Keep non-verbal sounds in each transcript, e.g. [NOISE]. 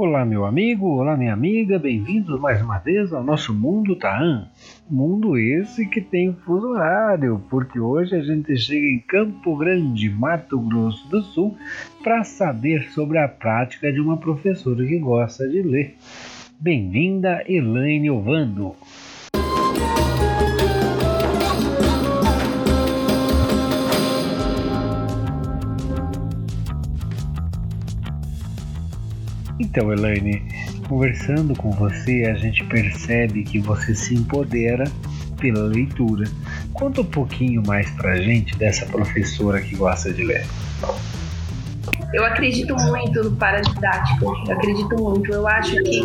Olá, meu amigo, olá, minha amiga, bem-vindos mais uma vez ao nosso Mundo Taan. Mundo esse que tem fuso horário, porque hoje a gente chega em Campo Grande, Mato Grosso do Sul, para saber sobre a prática de uma professora que gosta de ler. Bem-vinda, Elaine Ovando. Então, Elaine, conversando com você, a gente percebe que você se empodera pela leitura. Conta um pouquinho mais pra gente dessa professora que gosta de ler. Eu acredito muito no paradidático, eu acredito muito. Eu acho que,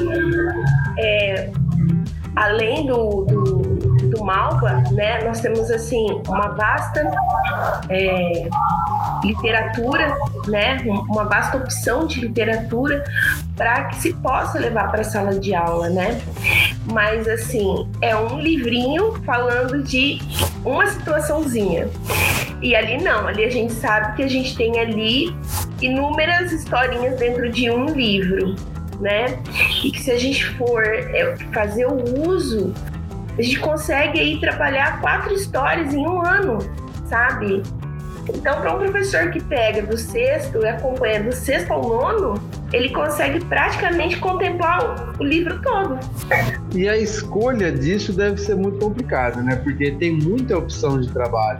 é, além do, do, do Malva, né, nós temos assim uma vasta é, literatura, né, uma vasta opção de literatura para que se possa levar para a sala de aula, né? Mas assim, é um livrinho falando de uma situaçãozinha. E ali não, ali a gente sabe que a gente tem ali inúmeras historinhas dentro de um livro, né? E que se a gente for é, fazer o uso, a gente consegue aí trabalhar quatro histórias em um ano, sabe? Então, para um professor que pega do sexto e acompanha do sexto ao nono, ele consegue praticamente contemplar o livro todo. E a escolha disso deve ser muito complicada, né? Porque tem muita opção de trabalho.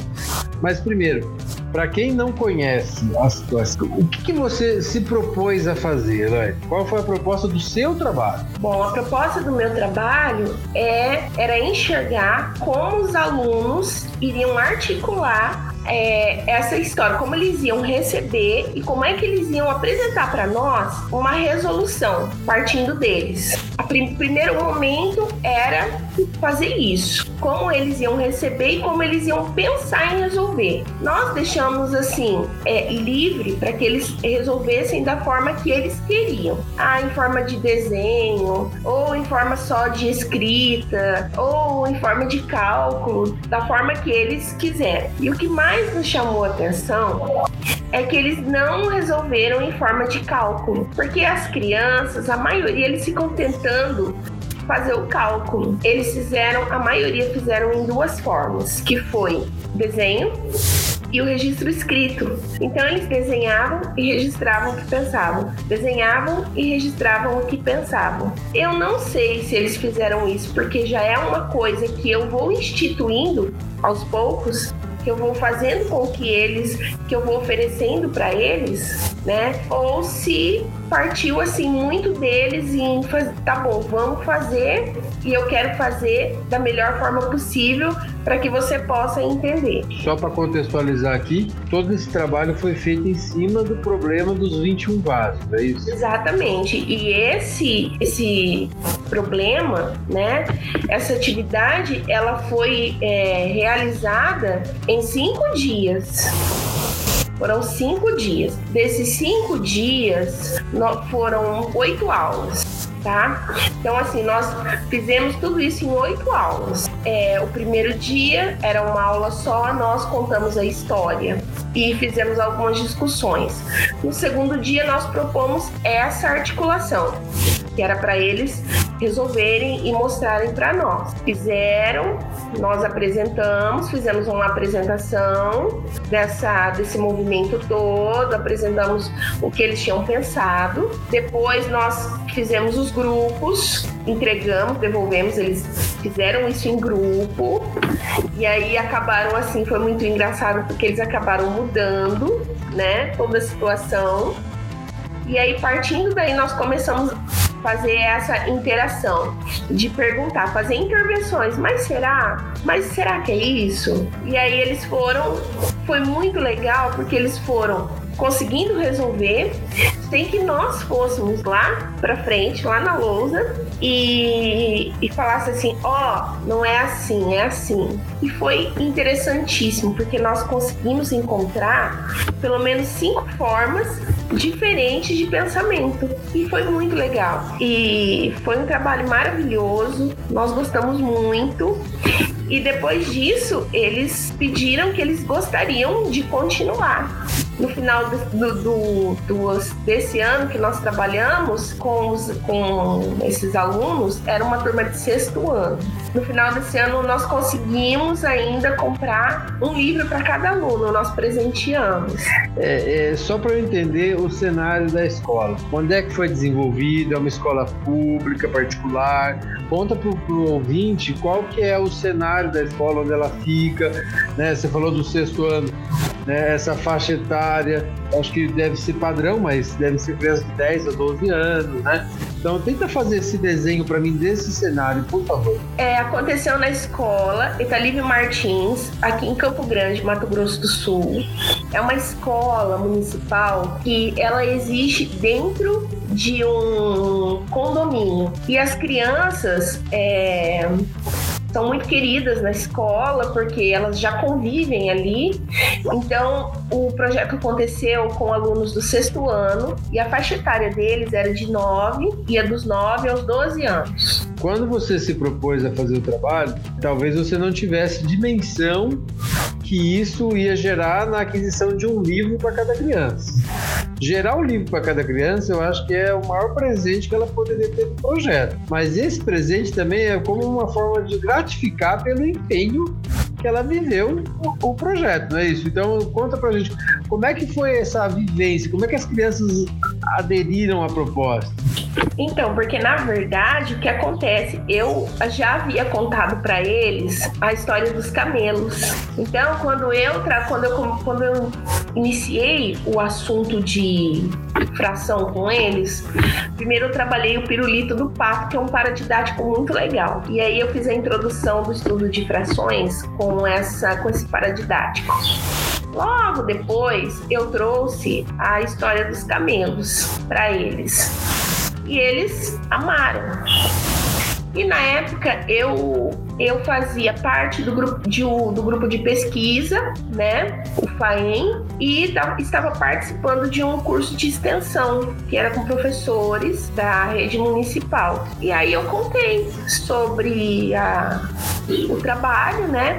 Mas primeiro, para quem não conhece a situação, o que, que, você se propôs a fazer, né? Qual foi a proposta do seu trabalho? Bom, a proposta do meu trabalho é, era enxergar como os alunos iriam articular é, essa história, como eles iam receber e como é que eles iam apresentar para nós uma resolução partindo deles. O prim primeiro momento era fazer isso, como eles iam receber e como eles iam pensar em resolver. Nós deixamos assim é, livre para que eles resolvessem da forma que eles queriam, ah, em forma de desenho ou em forma só de escrita ou em forma de cálculo, da forma que eles quiserem. E o que mais nos chamou a atenção é que eles não resolveram em forma de cálculo, porque as crianças, a maioria, eles ficam tentando fazer o cálculo. Eles fizeram, a maioria fizeram em duas formas, que foi desenho e o registro escrito. Então eles desenhavam e registravam o que pensavam, desenhavam e registravam o que pensavam. Eu não sei se eles fizeram isso porque já é uma coisa que eu vou instituindo aos poucos que eu vou fazendo com que eles, que eu vou oferecendo para eles, né? Ou se partiu assim muito deles em fazer, tá bom, vamos fazer e eu quero fazer da melhor forma possível para que você possa entender. Só para contextualizar aqui, todo esse trabalho foi feito em cima do problema dos 21 vasos, é isso? Exatamente. E esse esse problema, né? Essa atividade, ela foi é, realizada em cinco dias. Foram cinco dias. Desses cinco dias, foram oito aulas tá? Então, assim, nós fizemos tudo isso em oito aulas. É, o primeiro dia era uma aula só, nós contamos a história e fizemos algumas discussões. No segundo dia, nós propomos essa articulação, que era para eles resolverem e mostrarem para nós. Fizeram, nós apresentamos, fizemos uma apresentação dessa, desse movimento todo, apresentamos o que eles tinham pensado. Depois nós fizemos os grupos, entregamos, devolvemos, eles fizeram isso em grupo. E aí acabaram assim, foi muito engraçado porque eles acabaram mudando, né, toda a situação. E aí partindo daí nós começamos fazer essa interação, de perguntar, fazer intervenções, mas será? Mas será que é isso? E aí eles foram, foi muito legal porque eles foram conseguindo resolver sem que nós fôssemos lá para frente, lá na lousa e, e falasse assim, ó, oh, não é assim, é assim. E foi interessantíssimo porque nós conseguimos encontrar pelo menos cinco formas diferentes de pensamento e foi muito legal. E foi um trabalho maravilhoso, nós gostamos muito E depois disso, eles pediram que eles gostariam de continuar no final do, do, do, desse ano que nós trabalhamos com, os, com esses alunos, era uma turma de sexto ano. No final desse ano, nós conseguimos ainda comprar um livro para cada aluno, nós presenteamos. É, é só para eu entender o cenário da escola. Onde é que foi desenvolvido? É uma escola pública, particular? Conta para o ouvinte qual que é o cenário da escola, onde ela fica. Né? Você falou do sexto ano né, essa faixa etária, acho que deve ser padrão, mas deve ser criança de 10 a 12 anos, né? Então tenta fazer esse desenho para mim desse cenário, por favor. É, aconteceu na escola Italívio Martins, aqui em Campo Grande, Mato Grosso do Sul. É uma escola municipal que ela existe dentro de um condomínio. E as crianças é, são muito queridas na escola porque elas já convivem ali. Então, o projeto aconteceu com alunos do sexto ano e a faixa etária deles era de 9, ia dos 9 aos 12 anos. Quando você se propôs a fazer o trabalho, talvez você não tivesse dimensão que isso ia gerar na aquisição de um livro para cada criança. Gerar um livro para cada criança, eu acho que é o maior presente que ela poderia ter no projeto. Mas esse presente também é como uma forma de gratificar pelo empenho que ela viveu o, o, projeto, não é isso? Então, conta pra gente como é que foi essa vivência, como é que as crianças aderiram à proposta? Então, porque na verdade o que acontece, eu já havia contado para eles a história dos camelos. Então, quando eu quando eu quando eu iniciei o assunto de fração com eles, primeiro eu trabalhei o pirulito do pato, que é um paradidático muito legal. E aí eu fiz a introdução do estudo de frações com essa com esse paradidático. Logo depois, eu trouxe a história dos camelos para eles. E eles amaram. E na época eu eu fazia parte do grupo de, do grupo de pesquisa, né, o FAEM, e estava participando de um curso de extensão que era com professores da rede municipal. E aí eu contei sobre a, o trabalho, né,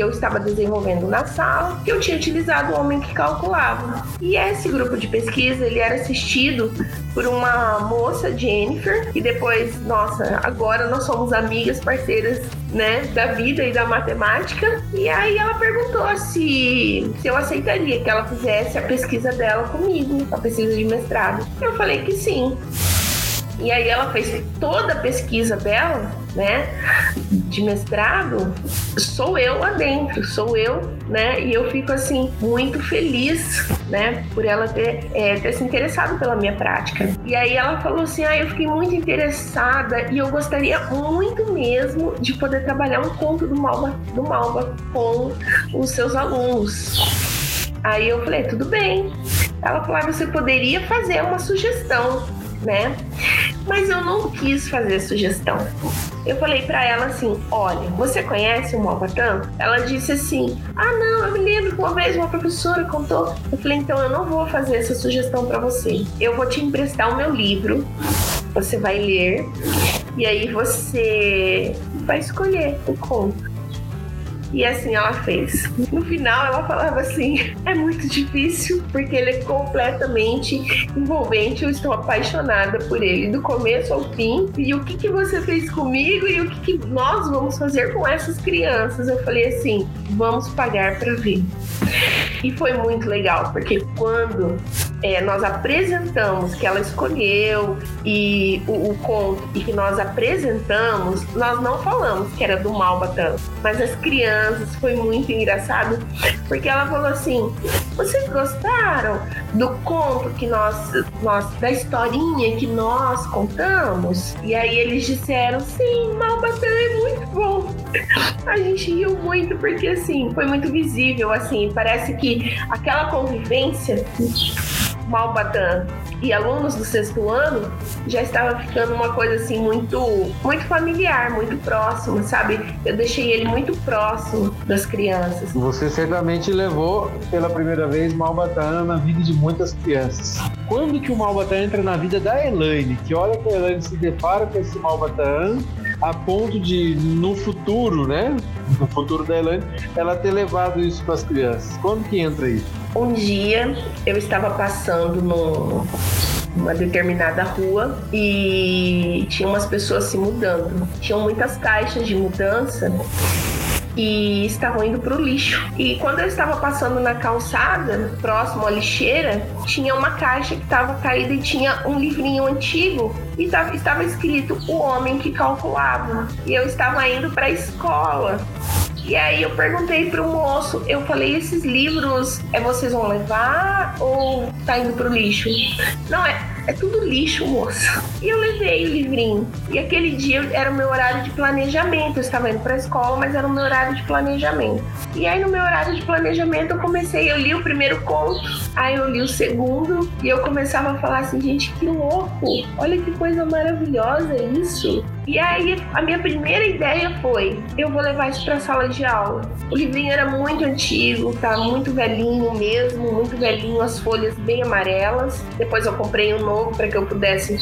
que eu estava desenvolvendo na sala, que eu tinha utilizado o homem que calculava. E esse grupo de pesquisa ele era assistido por uma moça, Jennifer, e depois, nossa, agora nós somos amigas, parceiras, né, da vida e da matemática. E aí ela perguntou se, se eu aceitaria que ela fizesse a pesquisa dela comigo, a pesquisa de mestrado. Eu falei que sim. E aí ela fez toda a pesquisa dela, né, de mestrado, sou eu lá dentro, sou eu, né, e eu fico assim muito feliz, né, por ela ter, é, ter se interessado pela minha prática. E aí ela falou assim, ah, eu fiquei muito interessada e eu gostaria muito mesmo de poder trabalhar um conto do Malba, do Malba com os seus alunos. Aí eu falei, tudo bem. Ela falou, ah, você poderia fazer uma sugestão né? Mas eu não quis fazer sugestão. Eu falei para ela assim: olha, você conhece o Malbatã? Ela disse assim: ah, não, eu me lembro que uma vez uma professora contou. Eu falei: então eu não vou fazer essa sugestão para você. Eu vou te emprestar o meu livro, você vai ler, e aí você vai escolher o conto. E assim ela fez. No final ela falava assim: é muito difícil porque ele é completamente envolvente. Eu estou apaixonada por ele do começo ao fim. E o que, que você fez comigo e o que, que nós vamos fazer com essas crianças? Eu falei assim: vamos pagar para ver. E foi muito legal porque quando é, nós apresentamos que ela escolheu e o, o, conto e que nós apresentamos, nós não falamos que era do Malbatã, mas as crianças foi muito engraçado porque ela falou assim: vocês gostaram do conto que nós, nós da historinha que nós contamos? E aí eles disseram: sim, Malbatã é muito bom. A gente riu muito porque assim foi muito visível, assim parece que aquela convivência Malbatã e alunos do sexto ano já estava ficando uma coisa assim muito muito familiar, muito próximo, sabe? Eu deixei ele muito próximo das crianças. Você certamente levou pela primeira vez Malbatã na vida de muitas crianças. Quando que o Malbatã entra na vida da Elaine? Que hora que a Elaine se depara com esse Malbatã a ponto de, no futuro, né? No futuro da Elaine, ela ter levado isso para as crianças. Quando que entra isso? Um dia eu estava passando no uma determinada rua e tinha umas pessoas se mudando. Tinham muitas caixas de mudança e estavam indo para o lixo. E quando eu estava passando na calçada, próximo à lixeira, tinha uma caixa que estava caída e tinha um livrinho antigo e estava escrito O Homem que Calculava. E eu estava indo para a escola. E aí eu perguntei pro moço, eu falei, esses livros é vocês vão levar ou tá indo pro lixo? Não, é, é tudo lixo, moço. E eu levei o livrinho. E aquele dia era o meu horário de planejamento. Eu estava indo para a escola, mas era o meu horário de planejamento. E aí, no meu horário de planejamento, eu comecei, eu li o primeiro conto, aí eu li o segundo, e eu começava a falar assim, gente, que louco! Olha que coisa maravilhosa isso! E aí, a minha primeira ideia foi: eu vou levar isso para a sala de aula. O livrinho era muito antigo, tá muito velhinho mesmo, muito velhinho, as folhas bem amarelas. Depois eu comprei um novo para que eu pudesse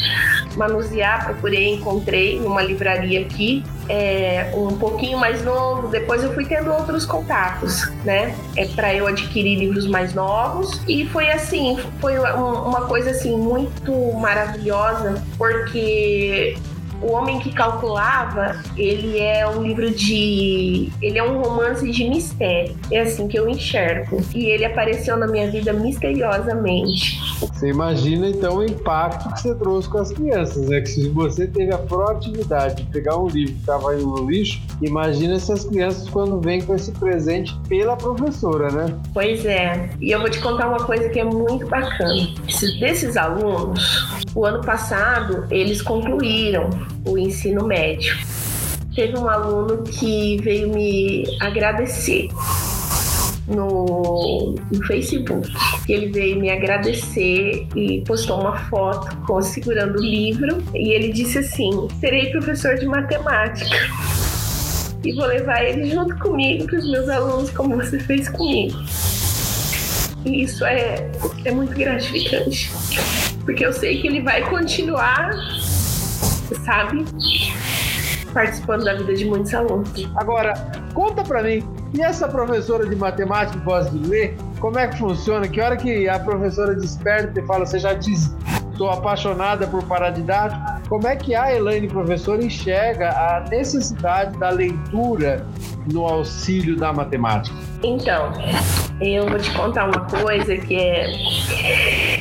manusear, procurei, encontrei numa livraria aqui, é, um pouquinho mais novo. Depois eu fui tendo outros contatos, né? É para eu adquirir livros mais novos e foi assim, foi uma coisa assim muito maravilhosa porque o Homem que Calculava, ele é um livro de. Ele é um romance de mistério. É assim que eu enxergo. E ele apareceu na minha vida misteriosamente. Você imagina então o impacto que você trouxe com as crianças, né? Que se você teve a proatividade de pegar um livro que estava indo no lixo, imagina essas crianças quando vêm com esse presente pela professora, né? Pois é. E eu vou te contar uma coisa que é muito bacana. Desses alunos, o ano passado, eles concluíram o ensino médio. Teve um aluno que veio me agradecer no, no, Facebook. Ele veio me agradecer e postou uma foto com segurando o livro e ele disse assim: "Serei professor de matemática e vou levar ele junto comigo para os meus alunos como você fez comigo". E isso é, é muito gratificante, porque eu sei que ele vai continuar sabe? Participando da vida de muitos alunos. Agora, conta pra mim, e essa professora de matemática gosta de ler, como é que funciona? Que hora que a professora desperta e fala, você já diz, estou apaixonada por paradidático, como é que a Elaine, professora, enxerga a necessidade da leitura no auxílio da matemática? Então, eu vou te contar uma coisa que é.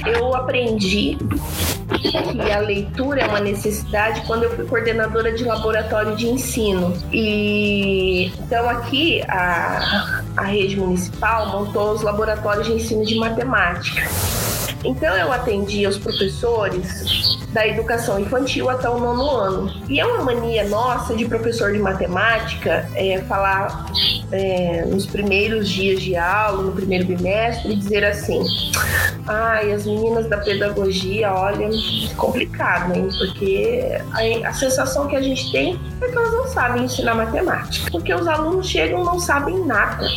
Eu aprendi que a leitura é uma necessidade quando eu fui coordenadora de laboratório de ensino. E então aqui a, a rede municipal montou os laboratórios de ensino de matemática. Então eu atendia os professores da educação infantil até o nono ano. E é uma mania nossa de professor de matemática é, falar é, nos primeiros dias de aula, no primeiro bimestre, dizer assim: ai, as meninas da pedagogia, olha, complicado, hein? Porque a, a sensação que a gente tem é que elas não sabem ensinar matemática, porque os alunos chegam não sabem nada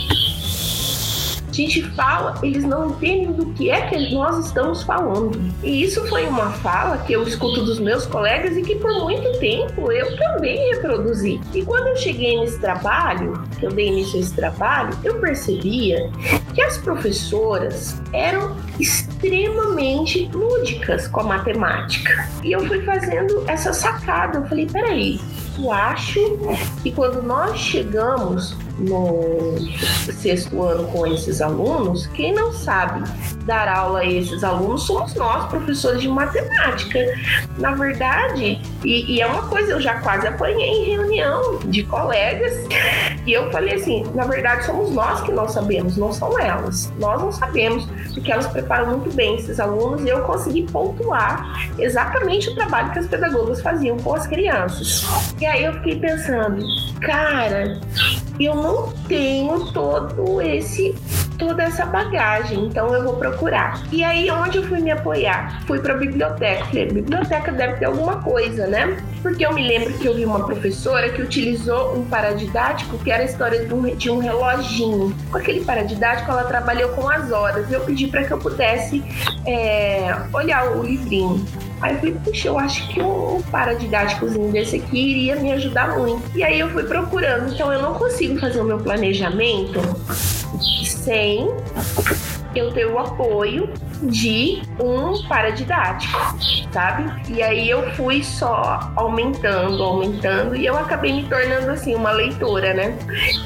gente fala, eles não entendem do que é que nós estamos falando. E isso foi uma fala que eu escuto dos meus colegas e que por muito tempo eu também reproduzi. E quando eu cheguei nesse trabalho, que eu dei início a esse trabalho, eu percebia que as professoras eram extremamente lúdicas com a matemática. E eu fui fazendo essa sacada. Eu falei, peraí, eu acho que quando nós chegamos no sexto ano com esses alunos, quem não sabe dar aula a esses alunos somos nós, professores de matemática. Na verdade, e, e é uma coisa, eu já quase apanhei em reunião de colegas, e eu falei assim: na verdade, somos nós que não sabemos, não são elas. Nós não sabemos, porque elas preparam muito bem esses alunos, e eu consegui pontuar exatamente o trabalho que as pedagogas faziam com as crianças. E aí eu fiquei pensando, cara, eu não tenho todo esse toda essa bagagem, então eu vou procurar. E aí onde eu fui me apoiar? Fui para a biblioteca. Falei, biblioteca deve ter alguma coisa, né? Porque eu me lembro que eu vi uma professora que utilizou um paradidático que era a história de um, de um reloginho. Com aquele paradidático, ela trabalhou com as horas. Eu pedi para que eu pudesse é, olhar o livrinho. Aí eu falei, puxa, eu acho que um paradidáticozinho desse aqui iria me ajudar muito. E aí eu fui procurando, então eu não consigo fazer o meu planejamento sem eu ter o apoio de um paradidático, sabe? E aí eu fui só aumentando, aumentando e eu acabei me tornando assim uma leitora, né?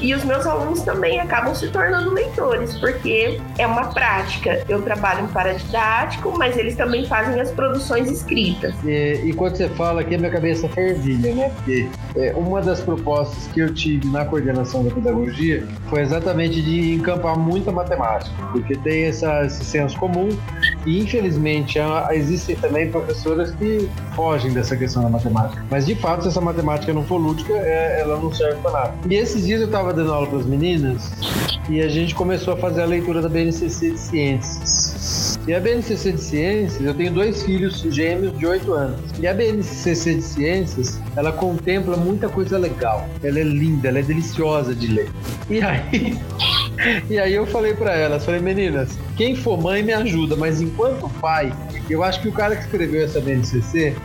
E os meus alunos também acabam se tornando leitores, porque é uma prática. Eu trabalho em paradidático, mas eles também fazem as produções escritas. E, e quando você fala aqui, minha cabeça fervilha, né? Porque é, uma das propostas que eu tive na coordenação da pedagogia foi exatamente de encampar muita matemática, porque tem essa, esse senso comum e infelizmente existem também professoras que fogem dessa questão da matemática. Mas de fato, se essa matemática não for lúdica, é, ela não serve para nada. E esses dias eu estava dando aula para as meninas e a gente começou a fazer a leitura da BNCC de Ciências. E a BNCC de Ciências, eu tenho dois filhos gêmeos de 8 anos. E a BNCC de Ciências, ela contempla muita coisa legal. Ela é linda, ela é deliciosa de ler. E aí, [LAUGHS] e aí eu falei para elas, falei, meninas, quem for mãe me ajuda, mas enquanto pai, eu acho que o cara que escreveu essa BNCC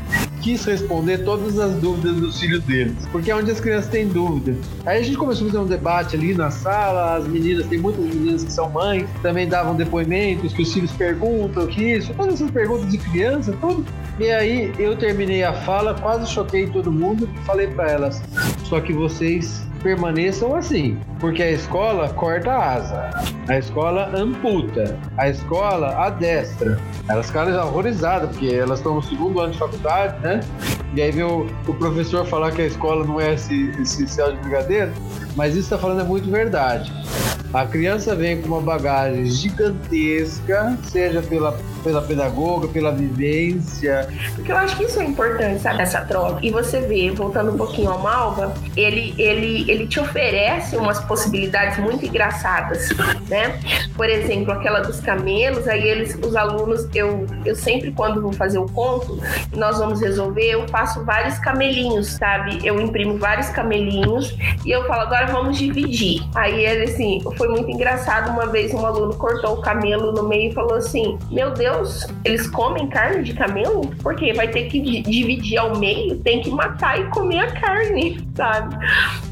quis responder todas as dúvidas dos filhos deles, porque é onde as crianças têm dúvidas. Aí a gente começou a fazer um debate ali na sala, as meninas, tem muitas meninas que são mães, também davam depoimentos, que os filhos perguntam, que isso, todas essas perguntas de criança, tudo. E aí eu terminei a fala, quase choquei todo mundo e falei para elas, só que vocês permaneçam assim, porque a escola corta a asa, a escola amputa, a escola adestra. Elas ficaram horrorizadas, porque elas estão no segundo ano de faculdade, né? E aí vem o, o professor falar que a escola não é esse, esse céu de brigadeiro, mas isso está falando é muito verdade. A criança vem com uma bagagem gigantesca, seja pela, pela pedagoga, pela vivência. Porque eu acho que isso é importante, sabe, essa troca. E você vê, voltando um pouquinho ao Malva, ele, ele, ele te oferece umas possibilidades muito engraçadas, né? Por exemplo, aquela dos camelos, aí eles, os alunos, eu, eu sempre quando vou fazer o conto, nós vamos resolver, eu faço vários camelinhos, sabe? Eu imprimo vários camelinhos e eu falo, agora vamos dividir. Aí ele assim, foi muito engraçado. Uma vez um aluno cortou o camelo no meio e falou assim: Meu Deus, eles comem carne de camelo? Porque vai ter que dividir ao meio, tem que matar e comer a carne, [LAUGHS] sabe?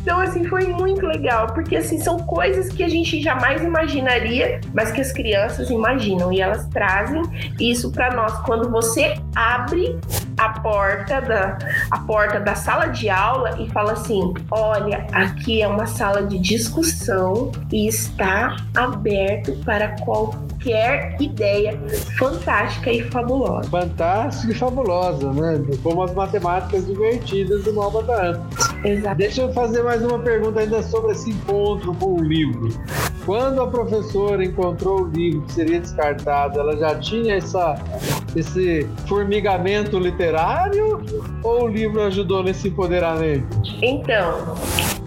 Então, assim, foi muito legal, porque assim, são coisas que a gente jamais imaginaria, mas que as crianças imaginam e elas trazem isso para nós. Quando você abre a porta da a porta da sala de aula e fala assim: "Olha, aqui é uma sala de discussão e está aberto para qualquer ideia fantástica e fabulosa. Fantástica e fabulosa, né? Como as matemáticas divertidas do Malbataan. Exato. Deixa eu fazer mais uma pergunta ainda sobre esse encontro com o livro. Quando a professora encontrou o livro que seria descartado, ela já tinha essa, esse formigamento literário ou o livro ajudou nesse empoderamento? Então,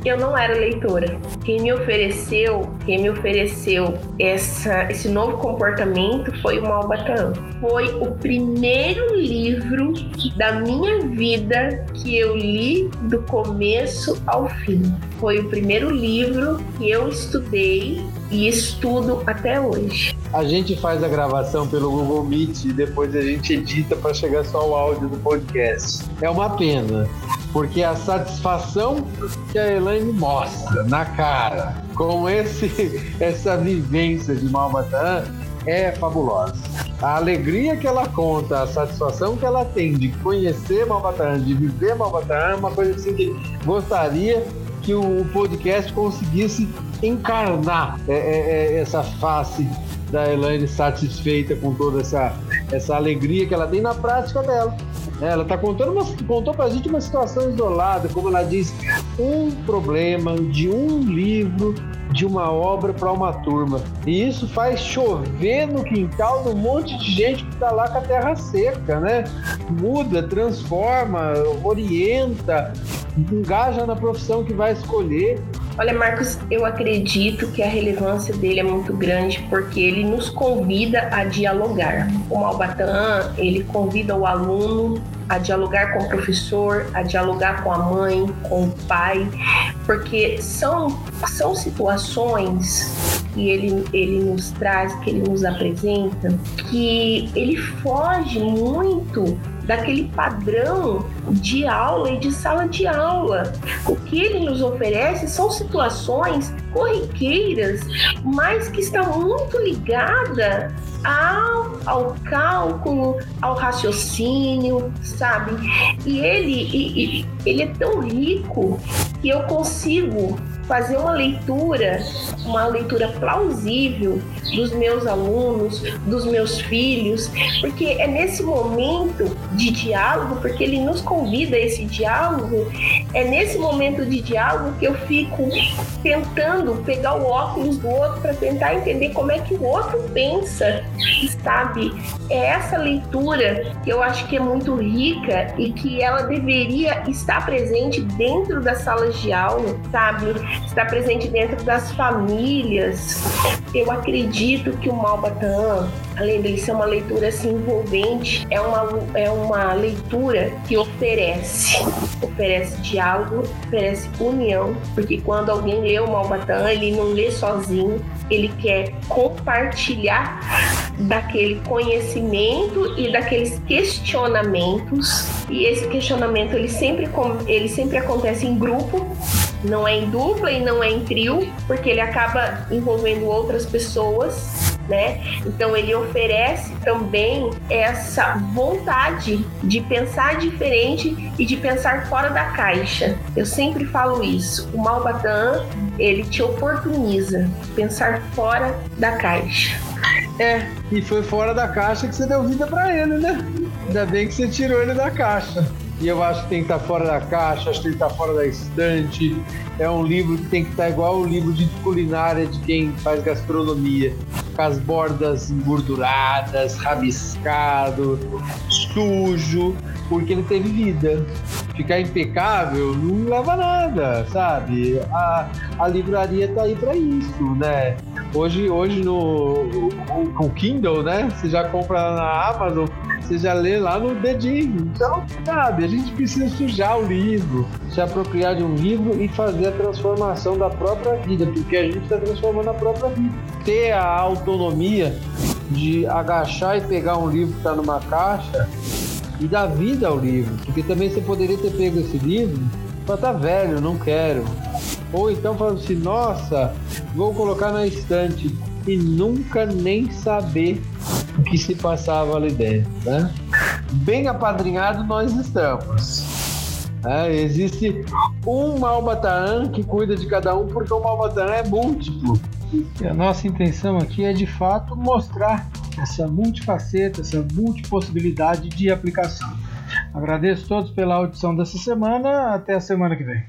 eu não era leitora. Quem me ofereceu, quem me ofereceu essa, esse novo comportamento foi o Malbatã. Foi o primeiro livro da minha vida que eu li do começo ao fim. Foi o primeiro livro que eu estudei e estudo até hoje. A gente faz a gravação pelo Google Meet e depois a gente edita para chegar só o áudio do podcast. É uma pena, porque a satisfação que a Elaine mostra na cara com esse [LAUGHS] essa vivência de Malbatã é fabulosa. A alegria que ela conta, a satisfação que ela tem de conhecer Malbatã, de viver Malbatã, é uma coisa assim que gostaria que o podcast conseguisse encarnar é, é, é, essa face da Elaine satisfeita com toda essa, essa alegria que ela tem na prática dela. Ela está contando uma, contou para a gente uma situação isolada, como ela diz, um problema de um livro, de uma obra para uma turma. E isso faz chover no quintal um monte de gente que está lá com a terra seca, né? Muda, transforma, orienta, engaja na profissão que vai escolher. Olha, Marcos, eu acredito que a relevância dele é muito grande porque ele nos convida a dialogar. O Malbatã, ele convida o aluno a dialogar com o professor, a dialogar com a mãe, com o pai, porque são, são situações que ele, ele nos traz, que ele nos apresenta, que ele foge muito daquele padrão de aula e de sala de aula. O que ele nos oferece são situações corriqueiras, mas que está muito ligada ao, ao cálculo, ao raciocínio, sabe? E ele, e, ele é tão rico que eu consigo fazer uma leitura, uma leitura plausível dos meus alunos, dos meus filhos, porque é nesse momento de diálogo, porque ele nos convida a esse diálogo, é nesse momento de diálogo que eu fico tentando pegar o óculos do outro para tentar entender como é que o outro pensa, sabe? É essa leitura que eu acho que é muito rica e que ela deveria estar presente dentro das salas de aula, sabe? Está presente dentro das famílias. Eu acredito que o Malbatan, além de ser uma leitura assim envolvente, é uma, é uma leitura que oferece, oferece diálogo, oferece união, porque quando alguém lê o Malbatan, ele não lê sozinho, ele quer compartilhar daquele conhecimento e daqueles questionamentos. E esse questionamento ele sempre, ele sempre acontece em grupo, não é em dupla e não é em trio, porque ele acaba envolvendo outras pessoas, né? Então ele oferece também essa vontade de pensar diferente e de pensar fora da caixa. Eu sempre falo isso. O Malbatan, ele te oportuniza pensar fora da caixa. É, e foi fora da caixa que você deu vida para ele, né? Ainda bem que você tirou ele da caixa. E eu acho que tem que estar fora da caixa, acho que tem que estar fora da estante. É um livro que tem que estar igual o livro de culinária de quem faz gastronomia. Com as bordas engorduradas, rabiscado, sujo, porque ele teve vida. Ficar impecável não leva nada, sabe? A, a livraria tá aí para isso, né? Hoje, hoje no o, o Kindle, né? Você já compra na Amazon, você já lê lá no dedinho. Então, sabe, a gente precisa sujar o livro, se apropriar de um livro e fazer a transformação da própria vida, porque a gente está transformando a própria vida. Ter a autonomia de agachar e pegar um livro que está numa caixa e dar vida ao livro, porque também você poderia ter pego esse livro falar, tá velho, não quero. Ou então falando assim, nossa, vou colocar na estante e nunca nem saber que se passava ali dentro. Né? Bem apadrinhado nós estamos. É, existe um Malbataan que cuida de cada um, porque o Malbataan é múltiplo. E a nossa intenção aqui é de fato mostrar essa multifaceta, essa multipossibilidade de aplicação. Agradeço a todos pela audição dessa semana. Até a semana que vem.